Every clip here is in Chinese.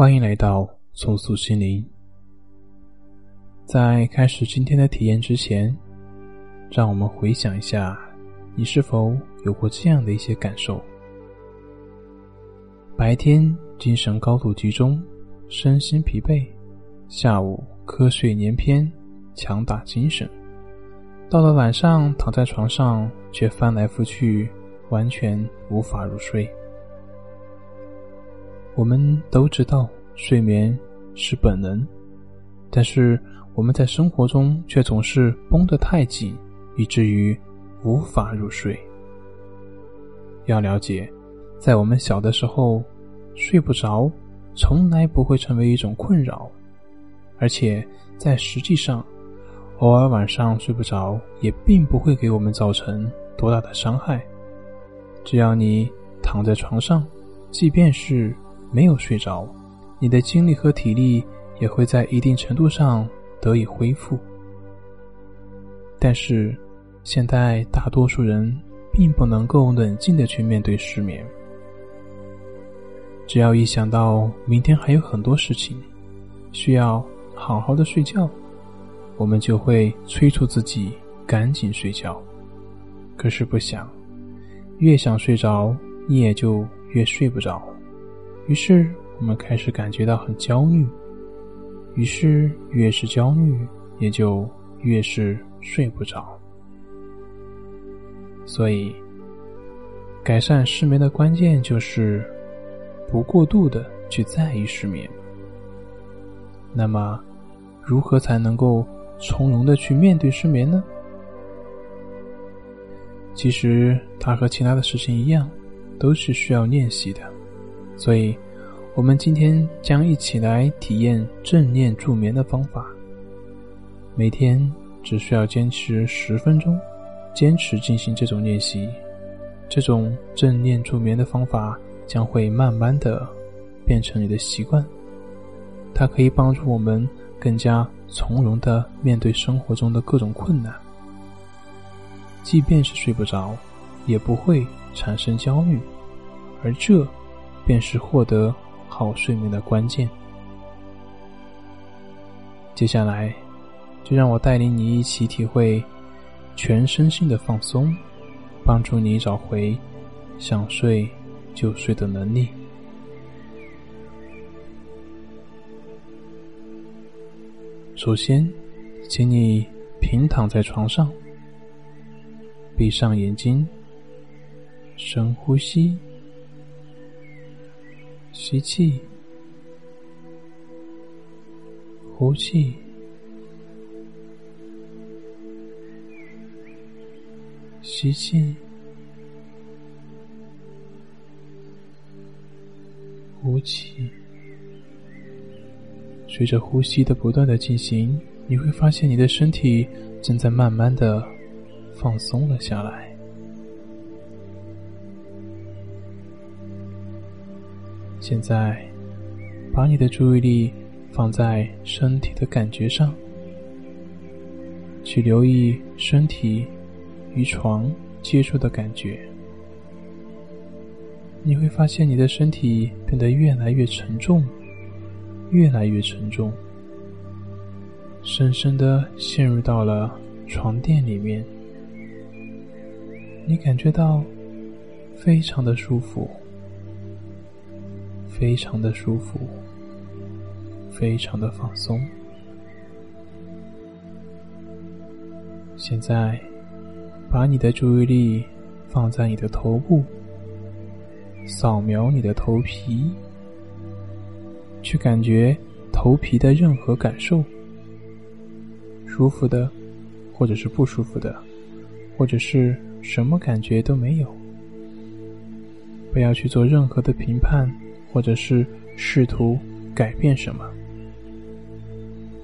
欢迎来到重塑心灵。在开始今天的体验之前，让我们回想一下，你是否有过这样的一些感受：白天精神高度集中，身心疲惫；下午瞌睡连篇，强打精神；到了晚上，躺在床上却翻来覆去，完全无法入睡。我们都知道睡眠是本能，但是我们在生活中却总是绷得太紧，以至于无法入睡。要了解，在我们小的时候，睡不着从来不会成为一种困扰，而且在实际上，偶尔晚上睡不着也并不会给我们造成多大的伤害。只要你躺在床上，即便是没有睡着，你的精力和体力也会在一定程度上得以恢复。但是，现在大多数人并不能够冷静的去面对失眠。只要一想到明天还有很多事情需要好好的睡觉，我们就会催促自己赶紧睡觉。可是不想，越想睡着，你也就越睡不着。于是我们开始感觉到很焦虑，于是越是焦虑，也就越是睡不着。所以，改善失眠的关键就是不过度的去在意失眠。那么，如何才能够从容的去面对失眠呢？其实，它和其他的事情一样，都是需要练习的。所以，我们今天将一起来体验正念助眠的方法。每天只需要坚持十分钟，坚持进行这种练习，这种正念助眠的方法将会慢慢的变成你的习惯。它可以帮助我们更加从容的面对生活中的各种困难，即便是睡不着，也不会产生焦虑，而这。便是获得好睡眠的关键。接下来，就让我带领你一起体会全身心的放松，帮助你找回想睡就睡的能力。首先，请你平躺在床上，闭上眼睛，深呼吸。吸气，呼气，吸气，呼气。随着呼吸的不断的进行，你会发现你的身体正在慢慢的放松了下来。现在，把你的注意力放在身体的感觉上，去留意身体与床接触的感觉。你会发现你的身体变得越来越沉重，越来越沉重，深深的陷入到了床垫里面。你感觉到非常的舒服。非常的舒服，非常的放松。现在，把你的注意力放在你的头部，扫描你的头皮，去感觉头皮的任何感受，舒服的，或者是不舒服的，或者是什么感觉都没有，不要去做任何的评判。或者是试图改变什么，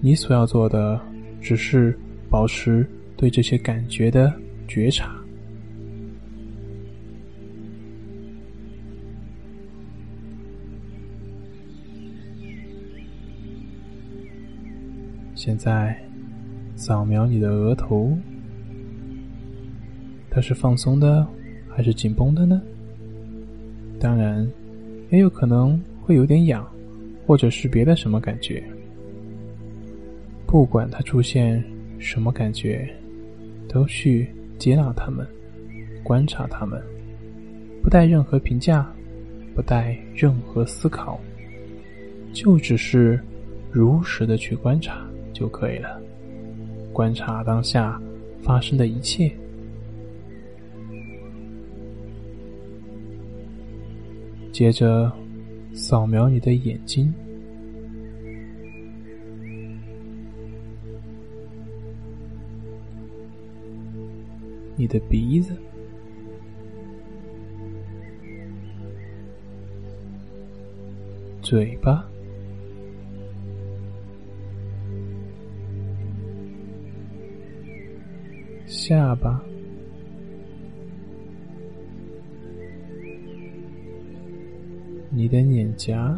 你所要做的只是保持对这些感觉的觉察。现在，扫描你的额头，它是放松的还是紧绷的呢？当然。也有可能会有点痒，或者是别的什么感觉。不管它出现什么感觉，都去接纳它们，观察它们，不带任何评价，不带任何思考，就只是如实的去观察就可以了。观察当下发生的一切，接着扫描你的眼睛。你的鼻子、嘴巴、下巴、你的脸颊。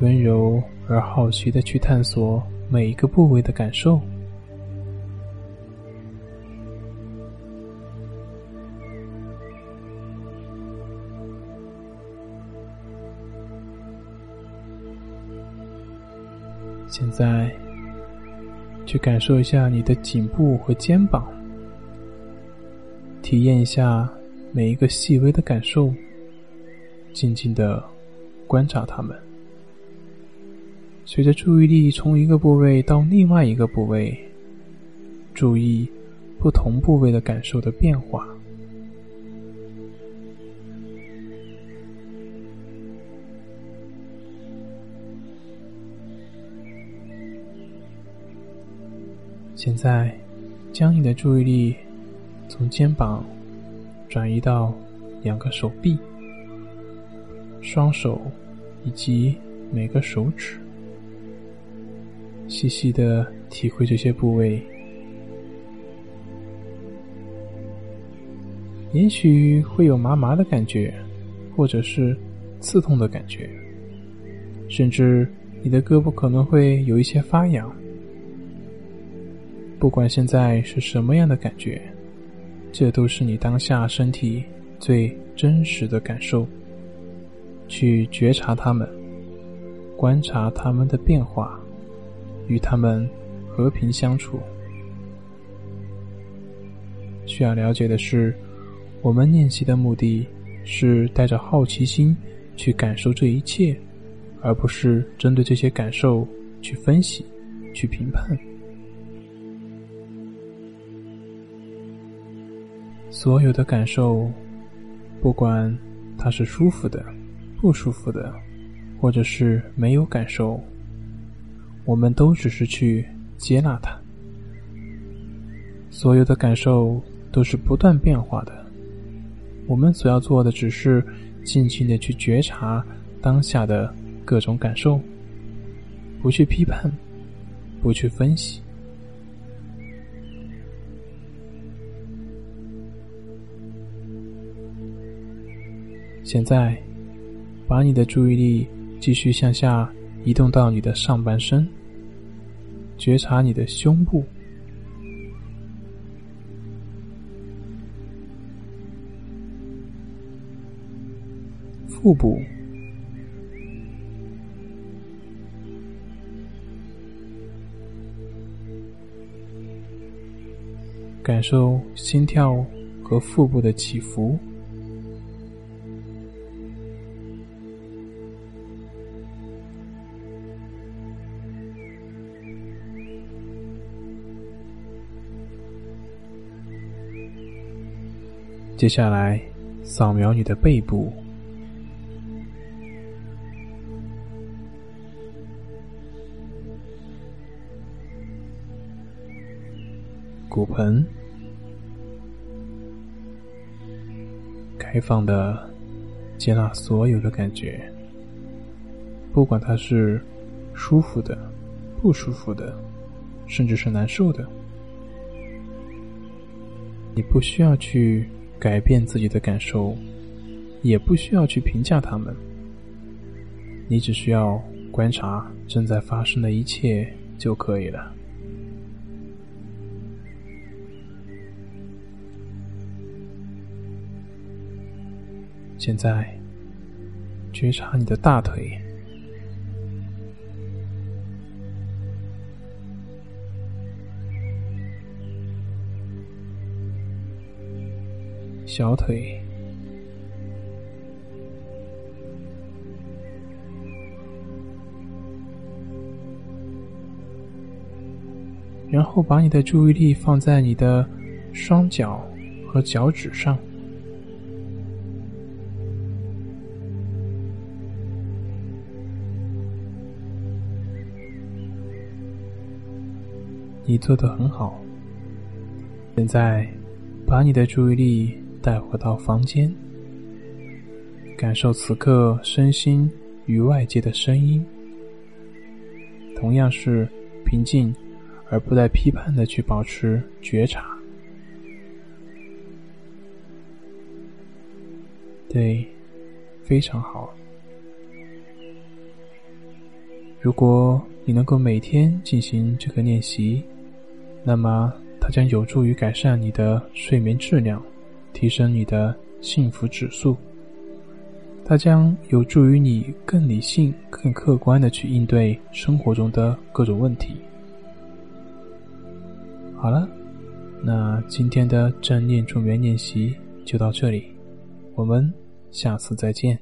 温柔而好奇的去探索每一个部位的感受。现在，去感受一下你的颈部和肩膀，体验一下每一个细微的感受，静静的观察它们。随着注意力从一个部位到另外一个部位，注意不同部位的感受的变化。现在，将你的注意力从肩膀转移到两个手臂、双手以及每个手指。细细的体会这些部位，也许会有麻麻的感觉，或者是刺痛的感觉，甚至你的胳膊可能会有一些发痒。不管现在是什么样的感觉，这都是你当下身体最真实的感受。去觉察它们，观察它们的变化。与他们和平相处。需要了解的是，我们练习的目的是带着好奇心去感受这一切，而不是针对这些感受去分析、去评判。所有的感受，不管它是舒服的、不舒服的，或者是没有感受。我们都只是去接纳它，所有的感受都是不断变化的。我们所要做的只是静静的去觉察当下的各种感受，不去批判，不去分析。现在，把你的注意力继续向下。移动到你的上半身，觉察你的胸部、腹部，感受心跳和腹部的起伏。接下来，扫描你的背部、骨盆，开放的接纳所有的感觉，不管它是舒服的、不舒服的，甚至是难受的，你不需要去。改变自己的感受也不需要去评价他们。你只需要观察正在发生的一切就可以了。现在觉察你的大腿。小腿。然后把你的注意力放在你的双脚和脚趾上，你做的很好。现在，把你的注意力带回到房间，感受此刻身心与外界的声音，同样是平静。而不带批判的去保持觉察，对，非常好。如果你能够每天进行这个练习，那么它将有助于改善你的睡眠质量，提升你的幸福指数。它将有助于你更理性、更客观的去应对生活中的各种问题。好了，那今天的正念助眠练习就到这里，我们下次再见。